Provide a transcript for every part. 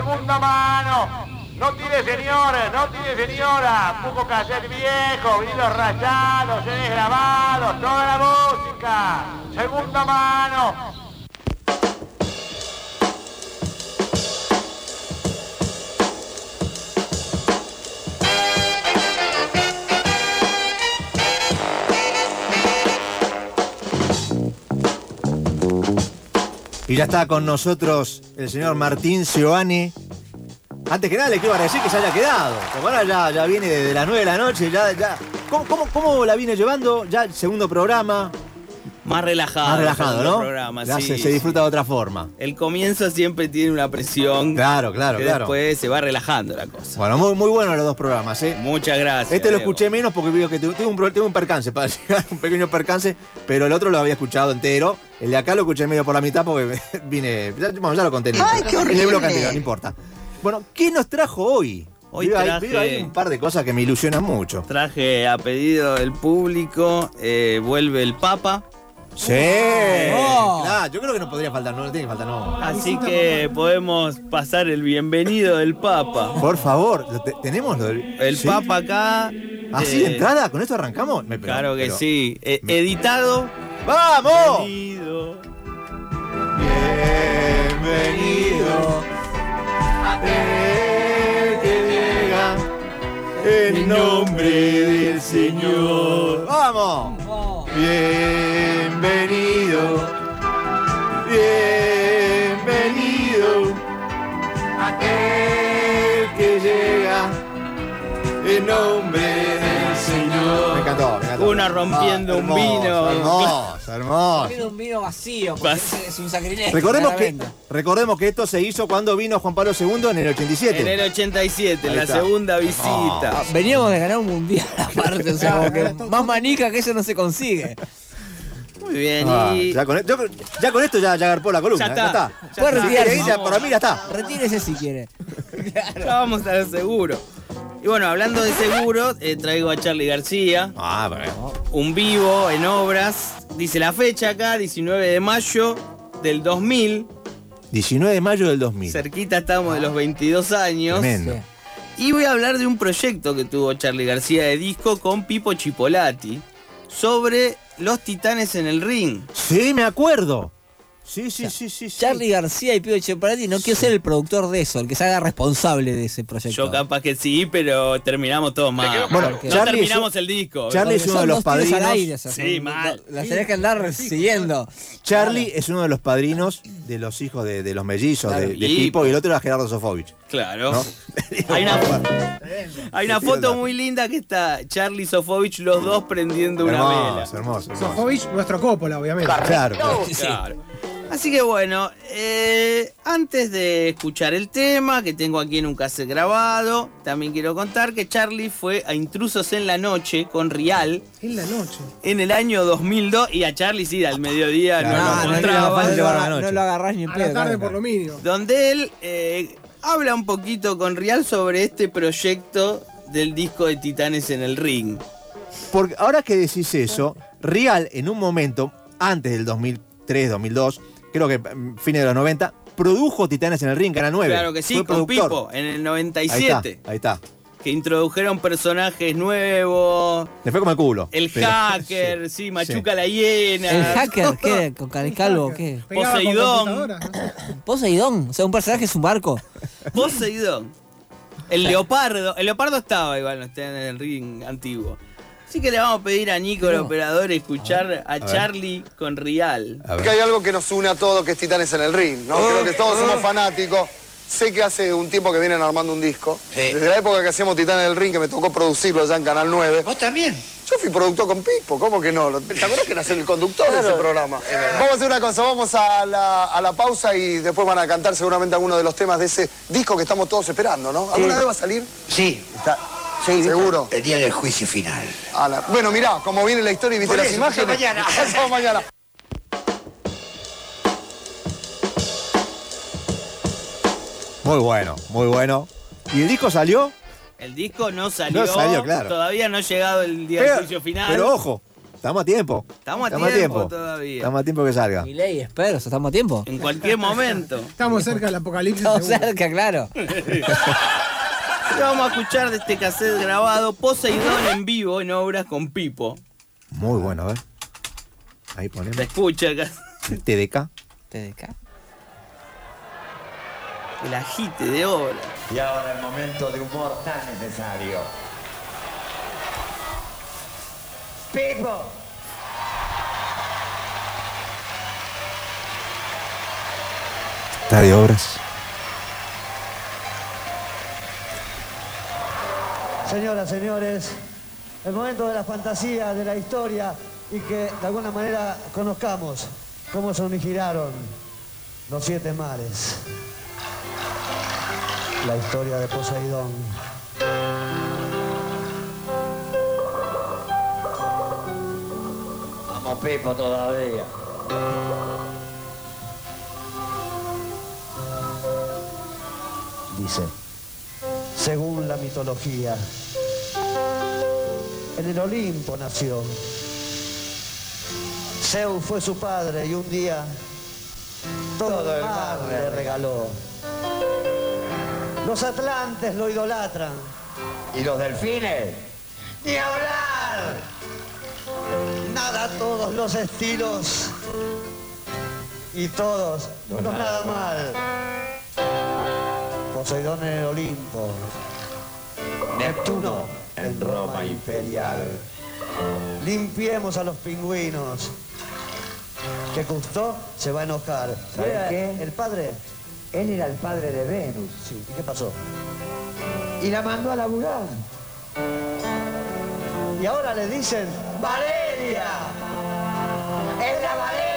segunda mano. No tire señores, no tire señora. Poco cassette viejo, vinilos rayados, CDs grabados, toda la música. Segunda mano. Y ya está con nosotros el señor Martín Giovanni. Antes que nada le quiero agradecer que se haya quedado. Porque ahora ya, ya viene desde las 9 de la noche, ya, ya. ¿Cómo, cómo, cómo la viene llevando? Ya el segundo programa. Más relajado. Más relajado, ¿no? programa, Ya sí, se, disfruta de otra forma. El comienzo siempre tiene una presión. Claro, claro, que claro. Después se va relajando la cosa. Bueno, muy, muy buenos los dos programas, ¿eh? Muchas gracias. Este lo escuché menos porque veo que tu- tuve un, tuve un percance para llegar, un pequeño percance, pero el otro lo había escuchado entero. El de acá lo escuché medio por la mitad porque vine. Bueno, ya lo conté. el- ¡Ay, qué En el horrible! anterior, no importa. Bueno, ¿qué nos trajo hoy? Hoy traje- ahí un par de cosas que me ilusionan mucho. Traje a pedido del público, eh, vuelve el Papa. Sí. Oh. Claro, yo creo que no podría faltar, no, no tiene que faltar, no. Así que podemos pasar el bienvenido del Papa. Por favor, lo te- ¿tenemos lo del. El ¿Sí? Papa acá. ¿Así de eh, entrada? ¿Con esto arrancamos? Me- pero- Claro que pero- sí. Eh, me- editado. ¡Vamos! Bienvenido. Bienvenido aquel que llega en nombre del Señor. ¡Vamos! Bienvenido, bienvenido aquel que llega en nombre encantó, me encantó. Una rompiendo un hermoso, vino. Hermoso, hermoso. Un vino vacío, porque Vas- es un sacrilegio. Recordemos que, claramente. recordemos que esto se hizo cuando vino Juan Pablo II en el 87. En el 87, en Ahí la está. segunda visita. Ah, Veníamos de ganar un mundial aparte, o sea, como que más manica que eso no se consigue. Muy bien. Ah, y ya, con, e- yo- ya con esto ya, ya agarpó la columna. Ya Ya está. está. Ya Puede está. Si quiere retirarse. ir, ya- para mí ya está. Retírese si quiere. ya vamos a lo seguro. Y bueno, hablando de seguro, eh, traigo a Charlie García, Ah, un vivo en obras. Dice la fecha acá, 19 de mayo del 2000. 19 de mayo del 2000. Cerquita estamos de los 22 años. Tremendo. Y voy a hablar de un proyecto que tuvo Charlie García de disco con Pipo Chipolati sobre los titanes en el ring. Sí, me acuerdo. Sí, sí, sí, sí. sí. Charlie García y Pío Cheparati, no quiero ser el productor de eso, el que se haga responsable de ese proyecto. Yo capaz que sí, pero terminamos todos mal. Bueno, no Charlie terminamos es- el disco. Charlie es uno de los padrinos. aire, o sea, Sí, son- mal. Las tenés que andar siguiendo. Charlie es uno de los padrinos de los hijos de, de los mellizos, de, de Y- Pipo, y el otro era Gerardo Sofovich. Claro. ¿no? Hay una, hay una Sí, foto muy linda que está Charlie y Sofovich los dos prendiendo una vela. hermoso, hermoso, hermoso. Sofovich, nuestro Coppola, obviamente. Claro, claro. Así que bueno, eh, antes de escuchar el tema que tengo aquí en un cassette grabado, también quiero contar que Charlie fue a Intrusos en la Noche con Rial En la noche. en el año 2002 y a Charlie sí, al mediodía Claro. no, No, lo no, no, encontraba. no, llevar a la no, noche. no lo agarrás ni en A pedo. la tarde claro. por lo mínimo. donde él eh, habla un poquito con Rial sobre este proyecto del disco de Titanes en el Ring. Porque ahora que decís eso, Real en un momento, antes del 2003, 2002, creo que mm, fines de los 90, produjo Titanes en el Ring, Canal 9. Claro que sí, Fue con productor. Pipo, en el Ahí 97, está, ahí está. que introdujeron personajes nuevos. Le fue como el culo. El pero- hacker, sí, Machuca la hiena. ¿El hacker qué? ¿Con Canicalvo qué? Poseidón. Poseidón, o sea, un personaje es un barco. Poseidón. El leopardo. El leopardo estaba igual, no está en el ring antiguo. Así que le vamos a pedir a Nico, el operador, escuchar a, ver. con Rial. Que hay algo que nos une a todos, que es Titanes en el Ring, ¿no? Creo que todos somos fanáticos. Sé que hace un tiempo que vienen armando un disco. Desde la época que hacíamos Titanes en el Ring, que me tocó producirlo ya en Canal 9. ¿Vos también? Yo fui productor con Pipo, ¿cómo que no? ¿Te acuerdas que era ser el conductor de ese programa? Vamos a hacer una cosa, vamos a la, a la pausa y después van a cantar seguramente algunos de los temas de ese disco que estamos todos esperando, ¿no? ¿Alguna vez va a salir? Sí. Está, sí, ¿Seguro? El día del juicio final. La- Bueno, mirá, como viene la historia y viste Por las eso, imágenes. mañana. Mañana. Muy bueno, muy bueno. ¿Y el disco salió? El disco no salió. No salió, claro. Todavía no ha llegado el día Pero, del juicio final. pero ojo, Estamos a tiempo. Estamos a tiempo todavía. Estamos a tiempo que salga. Mi ley, espero, ¿estamos a tiempo? En cualquier momento. Estamos cerca del apocalipsis. Estamos seguro. cerca, claro. Y vamos a escuchar de este cassette grabado Poseidón en vivo en obras con Pipo. Muy bueno, a ver. Ahí ponemos. escucha acá TDK. TDK. el agite de obra. Y ahora el momento de humor tan necesario. Pipo. Está de obras. Señoras, señores, el momento de la fantasía, de la historia y que de alguna manera conozcamos cómo se originaron los siete mares. La historia de Poseidón. Vamos, Pipo, todavía. dice, según la mitología, en el Olimpo nació. Zeus fue su padre y un día todo, el mar le regaló. Los atlantes lo idolatran. ¿Y los delfines? ¡Ni hablar! Nada a todos los estilos y todos, no, nada mal. Poseidón en el Olimpo, Neptuno en Roma imperial. limpiemos a los pingüinos. Que Cousteau se va a enojar. ¿Sabe Era qué? El padre. Él era el padre de Venus Sí, ¿y qué pasó? y la mandó a laburar. Y ahora le dicen Valeria. Es la Valeria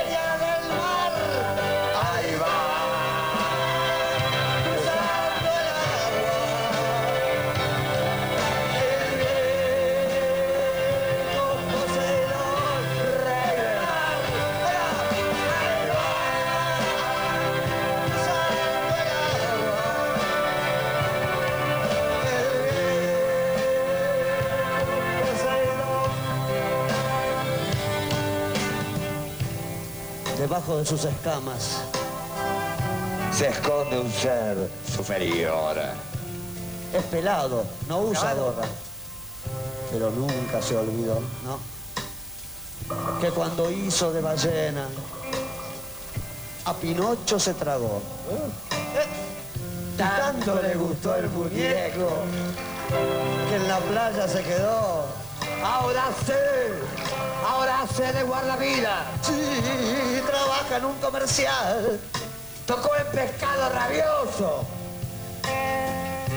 Debajo de sus escamas Se esconde un ser superior. es pelado, no usa gorra. Pero nunca se olvidó, ¿no? Que cuando hizo de ballena, a Pinocho se tragó. Tanto le gustó el muñeco que en la playa se quedó. Ahora sé, ahora sé de guardavida. Sí, trabaja en un comercial. Tocó en pescado rabioso.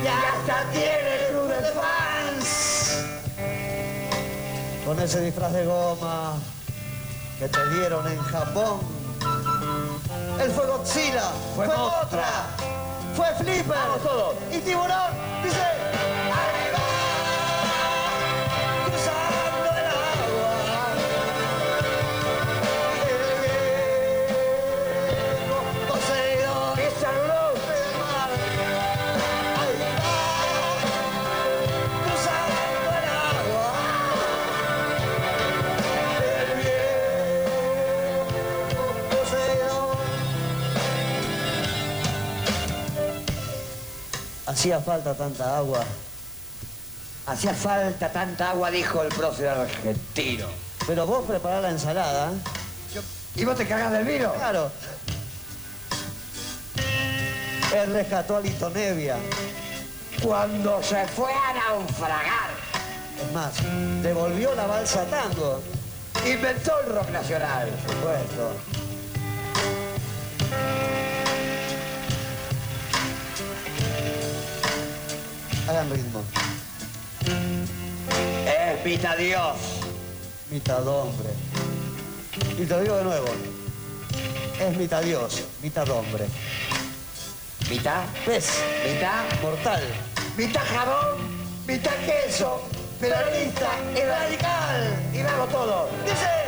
Y hasta tiene club de fans. Con ese disfraz de goma que te dieron en Japón. Él fue Godzilla, fue, Mothra, fue Flipper y Tiburón. Dice, Hacía falta tanta agua. Hacía falta tanta agua, dijo el prócer argentino. Pero vos preparás la ensalada. ¿Y vos te cagás del vino? Claro. Él rescató a Lito Nevia. Cuando se fue a naufragar, Es más, devolvió la balsa tango. inventó el rock nacional. Por supuesto. Hagan ritmo. Es mitad Dios. Mitad hombre. Y te lo digo de nuevo. Es mitad Dios, mitad hombre. Mitad, ¿Ves? mitad, Mortal. mitad jabón, mitad queso, peronista y radical. Y vamos todos. Dice.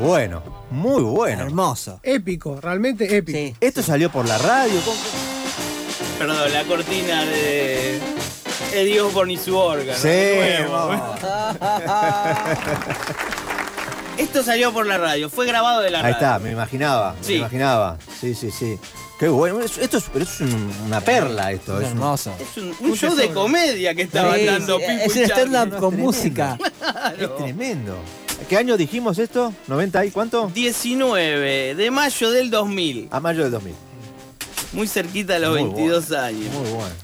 Bueno, muy bueno. Hermoso. Épico, realmente épico. Sí. Esto salió por la radio. ¿cómo- Perdón, la cortina de Eddie Osborne y su órgano. Sí. Esto salió por la radio, fue grabado de la Ahí radio. está, me imaginaba, Sí. me imaginaba. Sí, sí, sí. Qué bueno. Es- Esto es, pero es un- una perla esto. Es Es un- hermoso. Es un, un show de comedia que estaba Sí, dando sí, Pipo es un stand-up con Tremendo. música. es tremendo. ¿Qué año dijimos esto? ¿90 y cuánto? 19 de mayo del 2000, A mayo del 2000. muy cerquita de los Muy 22 años. Muy bueno.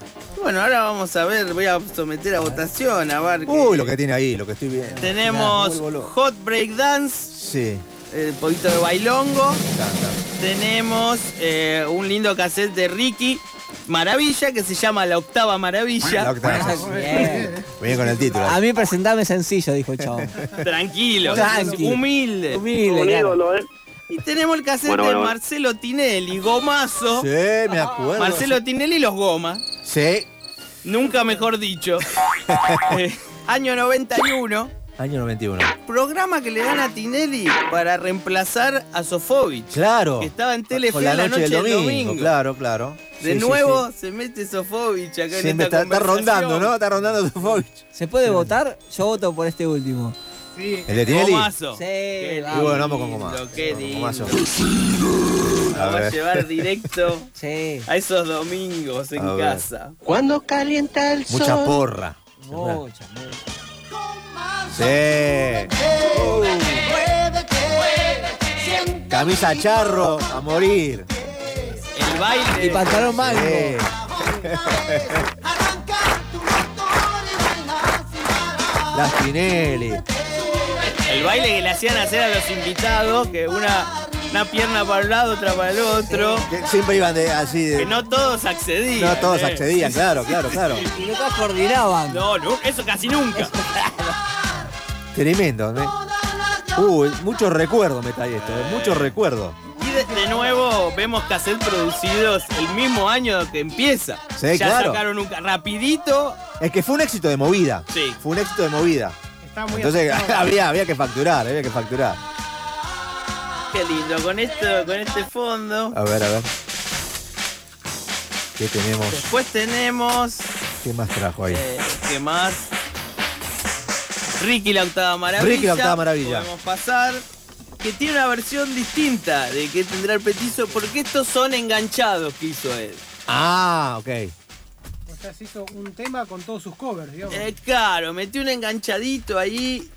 Bueno, ahora vamos a ver, voy a someter a votación a ver. qué- Uy, lo que tiene ahí, lo que estoy viendo. Tenemos boludo. Hot Break Dance, Sí. el poquito de bailongo. está, está. Tenemos eh, un lindo cassette de Ricky Maravilla que se llama La Octava Maravilla. La octava. Bien. Bien con el título. A mí presentame sencillo, dijo el chavo. Tranquilo, Tranqui. humilde. Humilde, claro. Y tenemos el cassette Bueno, de bueno. Marcelo Tinelli, Gomazo. Sí, me acuerdo. Marcelo Tinelli y los Gomas. Sí. Nunca mejor dicho. Eh, año 91. Año 91. Programa que le dan a Tinelli para reemplazar a Sofovich. Claro. Que estaba en Telefe Con la la noche, del domingo. domingo. Claro, claro. De Sí, nuevo sí. se mete Sofovich acá en esta está, está rondando, ¿no? Está rondando Sofovich. ¿Se puede votar? Yo voto por este último. Sí. ¿El de Tinelli? Gomazo. Sí, Qué vamos. Y bueno, vamos con Gomazo. Qué lindo. La A va a ver. llevar directo Sí. a esos domingos en A casa. Cuando calienta el sol. Mucha porra. Mucha, mucha. Sí. Camisa charro a morir. El baile. Y pantalón mango. Sí. Las Tinelli. El baile que le hacían hacer a los invitados, que una, una pierna para un lado, otra para el otro. Que siempre iban de, así de. Que no todos accedían. no todos eh. accedían, claro, claro, claro. Y no todos coordinaban. No, no, eso casi nunca. Tremendo. ¿eh? Uh, muchos recuerdos me trae esto, eh, muchos recuerdos. Vemos cassette producidos el mismo año que empieza. Sí, ya claro. sacaron un rapidito. Es que fue un éxito de movida. Sí. Fue un éxito de movida. Está muy Entonces había, había que facturar, había que facturar. Qué lindo, con esto, con este fondo. A ver, a ver. ¿Qué tenemos? Después tenemos. ¿Qué más trajo ahí? eh, ¿Qué más? Ricky la octava maravilla. Ricky la octava maravilla. Podemos pasar. Que tiene una versión distinta de que tendrá el petizo, porque estos son enganchados que hizo él. Ah, ok. O sea, se hizo un tema con todos sus covers, digamos. Eh, claro, metió un enganchadito ahí.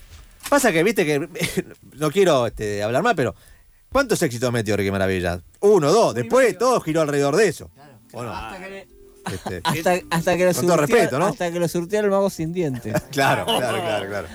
Pasa que, viste que. no quiero este, hablar mal, pero. ¿Cuántos éxitos metió Ricky Maravilla? Uno, dos. Después todo giró alrededor de eso. ¿O no? Este, Hasta, hasta que lo Con todo surtía- respeto, ¿no? Hasta que lo surtía el mago sin dientes. claro, claro, claro, claro.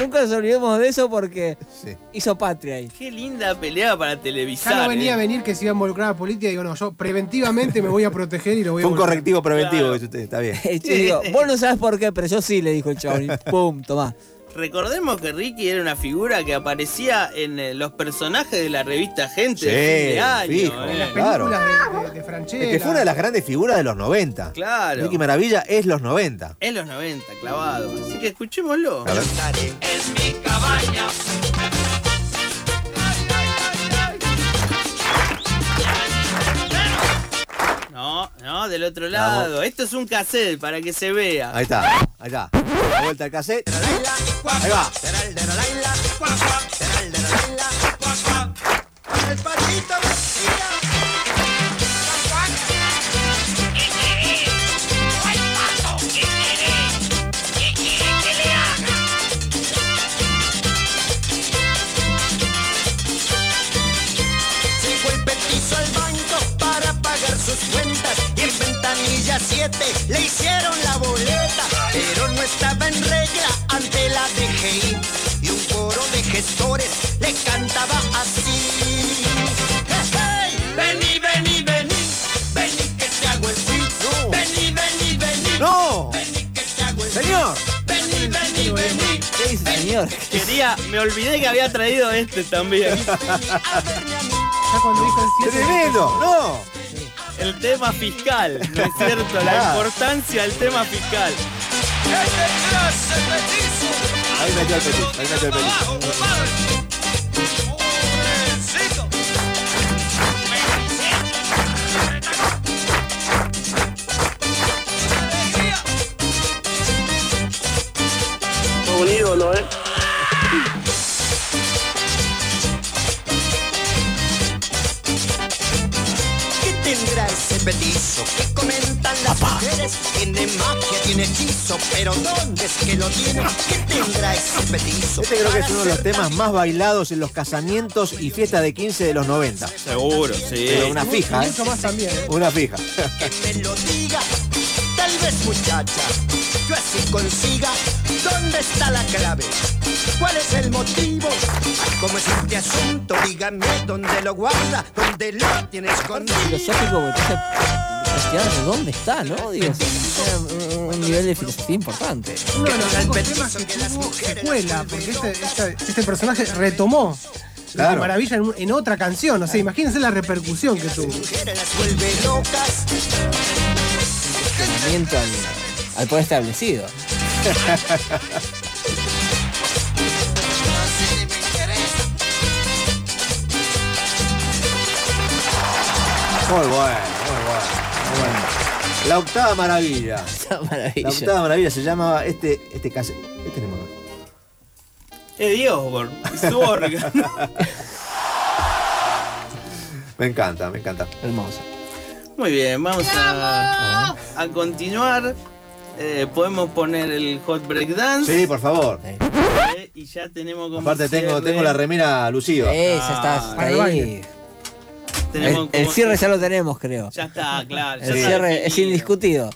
Nunca nos olvidemos de eso porque Sí. hizo patria ahí. Qué linda pelea para televisar. Ya no venía eh. a venir que se iba a involucrar a la política. Digo, no, yo preventivamente me voy a proteger y lo voy a Fue un correctivo preventivo, Claro. dice usted, está bien. Yo digo, vos no sabes por qué, pero yo sí, le dijo el chabón. Y pum, tomá. Recordemos que Ricky era una figura que aparecía en eh, los personajes de la revista Gente Sí, de año. fijo. eh. En las Claro. de, de, de Franchella. Es que fue una de las grandes figuras de los 90. Claro. Ricky Maravilla es los 90. En los 90, clavado. Así que escuchémoslo. A ver. No, no, del otro lado. Esto es un cassette para que se vea. Ahí está, ahí está. La vuelta al cassette. Ahí va. El 7 le hicieron la boleta, pero no estaba en regla señor? Quería, me olvidé que había traído este también. A verme a mí. Ya cuando dijo el 7. ¡Tremendo! ¡No! El tema fiscal, ¿no es cierto? La importancia del tema fiscal. Ahí metió el petit, ahí metió el petit. Un ídolo, ¿eh? ¿Qué tendrá ese petizo que comentan las mujeres? Tiene magia, tiene hechizo, pero ¿dónde es que lo tiene? ¿Qué tendrá ese petizo? Este creo que es uno de los temas más bailados en los casamientos y fiestas de 15 de los 90. Seguro, sí. Pero una fija, ¿eh? Mucho más también, ¿eh? Una fija. que me lo diga? Tal vez muchacha, yo así consiga. ¿Dónde está la clave? ¿Cuál es el motivo? ¿Cómo es este asunto? Dígame dónde lo guarda, dónde lo tiene escondido. Filosófico, porque te hace cuestionar de dónde está, ¿no? Digo, un, nivel de filosofía importante. Uno de los pocos temas que tuvo secuela, porque este, este- este personaje retomó la Claro. maravilla en, en otra canción. O sea, imagínense la repercusión que tuvo. Cuestionamiento al, al poder establecido. Muy bueno, muy bueno. muy bueno. La octava maravilla. La maravilla. octava maravilla se llama este, este case- Este no me- Eddie Osborne. Su órgano. Me encanta, me encanta. Hermoso. Muy bien, vamos a, a continuar. Eh, podemos poner el hot break dance. Sí, por favor. eh, y ya tenemos como. Aparte tengo, tengo la remera luciva. Esa está, Ah, el ahí. Tenemos El, cierre ya lo tenemos, creo. Ya está, claro. ya El está cierre es indiscutido.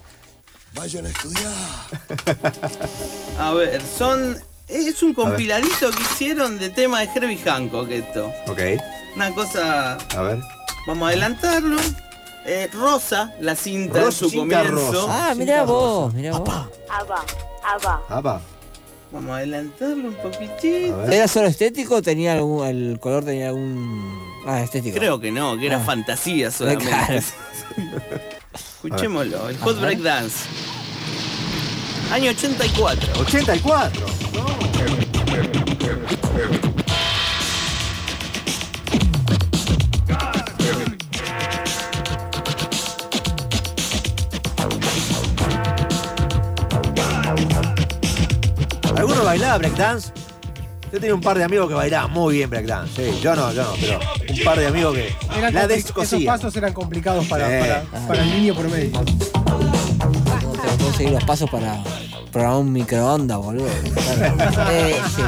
Vayan a estudiar. A ver, son. Es un compiladito que hicieron de tema de Herbie Hancock esto. Ok, Una cosa. a ver. Vamos a adelantarlo. Eh, rosa, la cinta en Rosa, su cinta comienzo. rosa. Ah, mirá vos, mirá vos. Abba, Abba. Apa. Vamos a adelantarlo un poquitito. A. ¿Era solo estético o tenía algún, el color tenía algún... Ah, estético. Creo que no, que era Ah. fantasía solamente. Claro. Escuchémoslo, el Hot Ajá. Break Dance. Año 84. 84. ¿Alguno bailaba breakdance? Yo tenía un par de amigos que bailaban muy bien breakdance. Sí, yo no, yo no, pero un par de amigos que Eran la esos descosían. pasos eran complicados para, Sí. para, para el niño promedio. No tengo que seguir los pasos para programar un microondas, boludo. Claro. Eh, sí.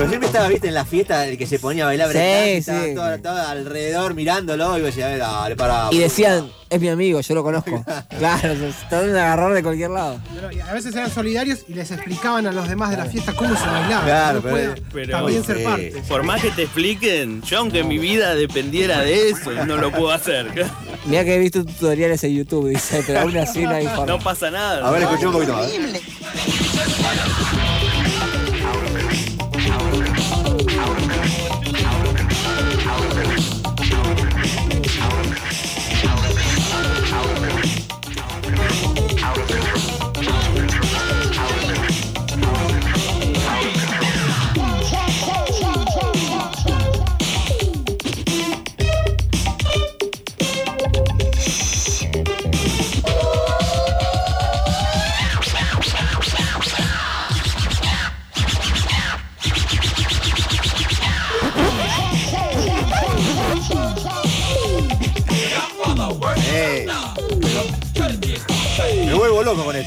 Pero siempre estaba, viste, en la fiesta el que se ponía a bailar Sí, sí. estaba, todo- estaba alrededor mirándolo y decía, a ver, dale, para. Y decían, es mi amigo, yo lo conozco. Claro, se tratan de agarrar de cualquier lado. Pero, y a veces eran solidarios y les explicaban a los demás de la fiesta cómo se bailaba. Claro, pero- también sí. ser parte. Por más que te expliquen, yo aunque mi vida dependiera de eso, no lo puedo hacer. Mira que he visto tutoriales en YouTube, dice, pero aún así no hay forma. No pasa nada. A ver, escuché un poquito más.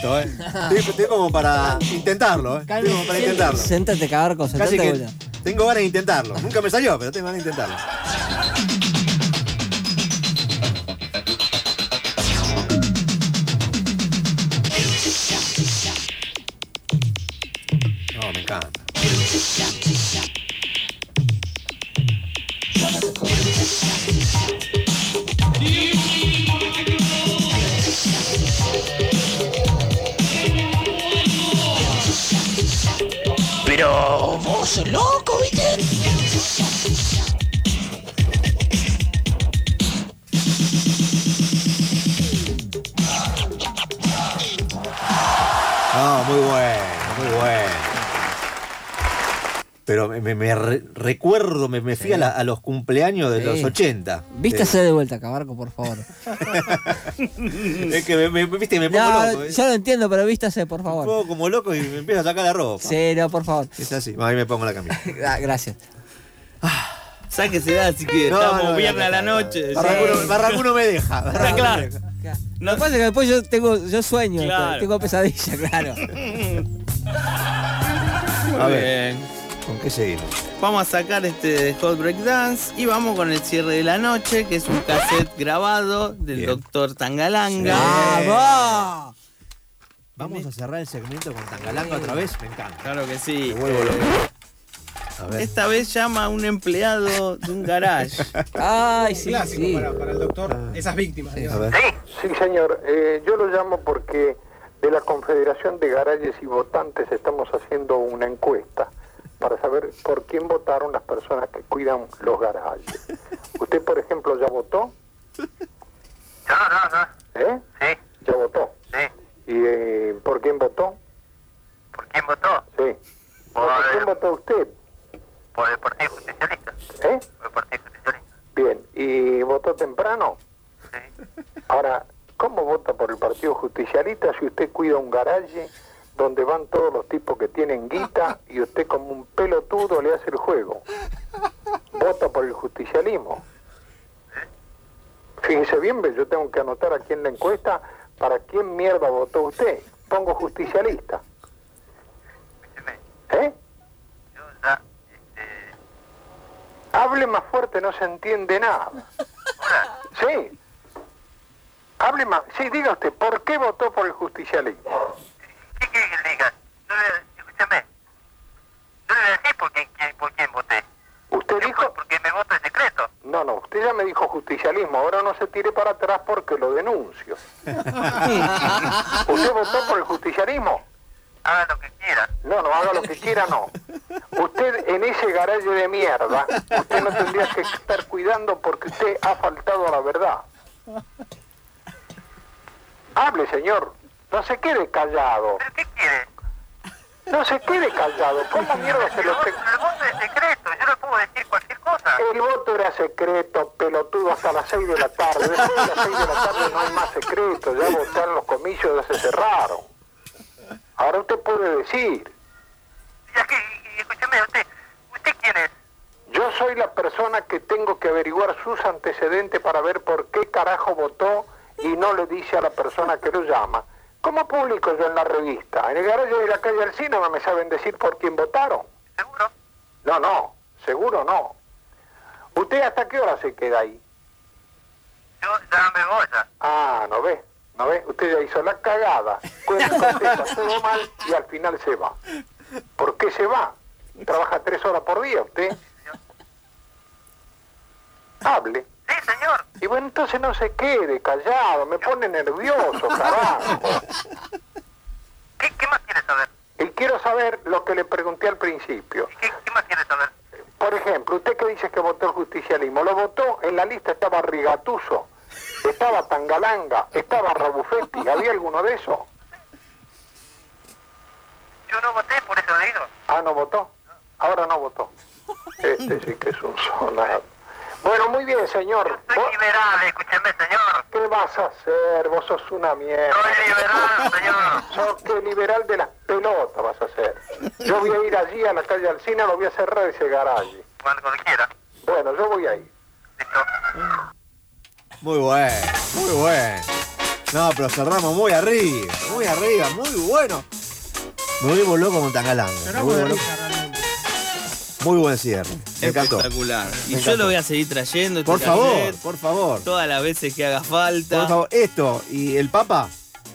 Esto, ¿eh? Estoy, estoy como para intentarlo, ¿eh? Estoy como para intentarlo. Séntate, cagarco, Casi sentate, que boludo. tengo ganas de intentarlo. Nunca me salió, pero tengo ganas de intentarlo. Loco, ¿viste? Pero me, me- me re- recuerdo, me, me fui a, la- a los cumpleaños de Sí. los 80. Vístase de vuelta, Cabarco, por favor. Es que me, me- viste, me pongo No, loco. ¿eh? ya lo entiendo, pero vístase, por Me favor. pongo como loco y me empiezo a sacar la ropa. Sí, no, por favor. Es así. Ahí me pongo la camisa. Ah, Gracias. Sáquesela si quiere, No, estamos no, viernes no, a la no, no. noche. Barracuno, Sí. Barracuno me deja. Está Barracuno claro. me deja. Lo que pasa es que después yo tengo, yo sueño, Claro. tengo pesadilla, claro. Muy A ver. bien. ¿Con qué seguimos? Vamos a sacar este de Hot Break Dance y vamos con el cierre de la noche, que es un cassette grabado del Bien. doctor Tangalanga. ¡Vamos! Vamos a cerrar el segmento con Tangalanga otra vez. Me encanta. Claro que sí. Loco. A ver. Esta vez llama a un empleado de un garage. Ay, sí, Clásico sí. para, para el doctor, esas víctimas. Ver. Sí, señor. Eh, yo lo llamo porque de la Confederación de Garajes y Votantes estamos haciendo una encuesta para saber por quién votaron las personas que cuidan los garajes. ¿Usted, por ejemplo, ya votó? Yo no, no. ¿Eh? Sí, ¿Ya votó? sí. ¿Y eh, por quién votó? ¿Por quién votó? Sí. Por ¿Por quién votó usted? por el Partido Justicialista. ¿Eh? Por el Partido Justicialista. Bien. ¿Y votó temprano? Sí. Ahora, ¿cómo vota por el Partido Justicialista si usted cuida un garaje donde van todos los tipos que tienen guita y usted como un pelotudo le hace el juego? ¿Vota por el justicialismo? Fíjese bien, yo tengo que anotar aquí en la encuesta para quién mierda votó usted. Pongo justicialista. ¿Eh? este... Hable más fuerte, no se entiende nada. Sí. Hable más. Sí, diga usted, ¿por qué votó por el justicialismo? ¿qué quiere que le diga? Yo le, escúchame. Yo le voy a decir por quién, quién- por quién voté. Usted Yo, dijo... Porque me voto en secreto. No, no, usted ya me dijo justicialismo, ahora no se tire para atrás porque lo denuncio. ¿Usted votó por el justicialismo? Haga lo que quiera. No, no, haga lo que quiera, no. Usted en ese garaje de mierda, usted no tendría que estar cuidando porque usted ha faltado a la verdad. Hable, señor. No se quede callado. ¿Pero qué quiere? No se quede callado. ¿Cómo mierda se lo el voto es secreto. Yo le puedo decir cualquier. El voto era secreto, pelotudo, hasta las 6 de la tarde. Después de las 6 de la tarde no hay más secreto. Ya votaron los comicios, ya se cerraron. Ahora usted puede decir, Ya que, escúcheme, usted, ¿usted quién es? yo soy la persona que tengo que averiguar sus antecedentes para ver por qué carajo votó y no le dice a la persona que lo llama. ¿Cómo publico yo en la revista? En el garaje de la calle Alcina me saben decir por quién votaron. ¿Seguro? No, no, seguro no. ¿Usted hasta qué hora se queda ahí? Yo ya me voy ya. Ah, ¿no ve? ¿No ve? Usted ya hizo la cagada. Cuenta, contesta todo mal y al final se va. ¿Por qué se va? ¿Trabaja tres horas por día usted? Hable. Sí, señor. Y bueno, entonces no se quede callado, me pone nervioso, carajo. ¿Qué, qué más quiere saber? Y quiero saber lo que le pregunté al principio. ¿Qué, qué más quiere saber? Por ejemplo, usted que dice que votó el justicialismo, ¿lo votó? En la lista estaba Rigatuso, estaba Tangalanga, estaba Rabufetti, ¿había alguno de esos? Yo no voté, por eso le digo. Ah, ¿no votó? Ahora no votó. Este sí que es un sonado. Bueno, muy bien, señor. Soy ¿Vos liberal, escúcheme, señor. ¿Qué vas a hacer? Vos sos una mierda. Soy liberal, señor. Sos que liberal de las pelotas vas a hacer. Yo voy a ir allí a la calle Alcina, lo voy a cerrar ese garaje. Cuando, cuando quiera. Bueno, yo voy ahí. Listo. Muy bueno, muy bueno. No, pero cerramos muy arriba, muy arriba, muy bueno. Me vuelvo loco con Tangalanga. Muy buen cierre. Me encantó. Espectacular. Y Me yo lo voy a seguir trayendo. este Por favor, cassette por favor. Todas las veces que haga falta. Por favor, esto y el Papa,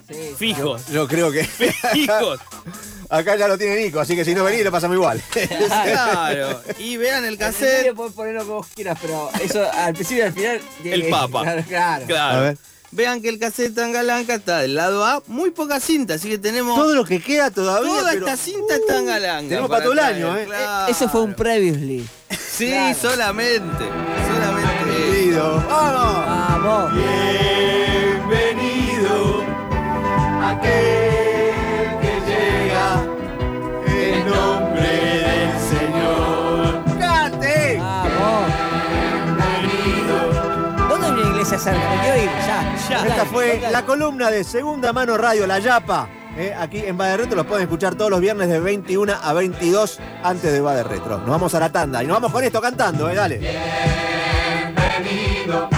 Sí. Fijos. yo creo que Fijos. acá ya lo tiene Nico, así que si no venís lo pasamos igual. Claro. Y vean el cassette. serio podés poner lo que vos quieras, pero eso al principio y al final. El Papa. Claro, claro. Claro. A ver. Vean que el cassette Tangalanca está del lado A, muy poca cinta, así que tenemos Todo lo que queda todavía. toda pero- esta cinta es Tangalanga. tenemos para todo el año, ¿eh? Claro. Eso fue un previously. Sí, Claro. solamente. Solamente. Querido. ¡Vamos! Vamos. Bienvenido que se acerca, me quiero ir, ya. Ya. Esta fue Dale. la columna de Segunda Mano Radio, La Yapa. eh, aquí en Va de Retro los pueden escuchar todos los viernes de 21 a 22 antes de Va de Retro. Nos vamos a la tanda y nos vamos con esto cantando, eh, dale. Bienvenido.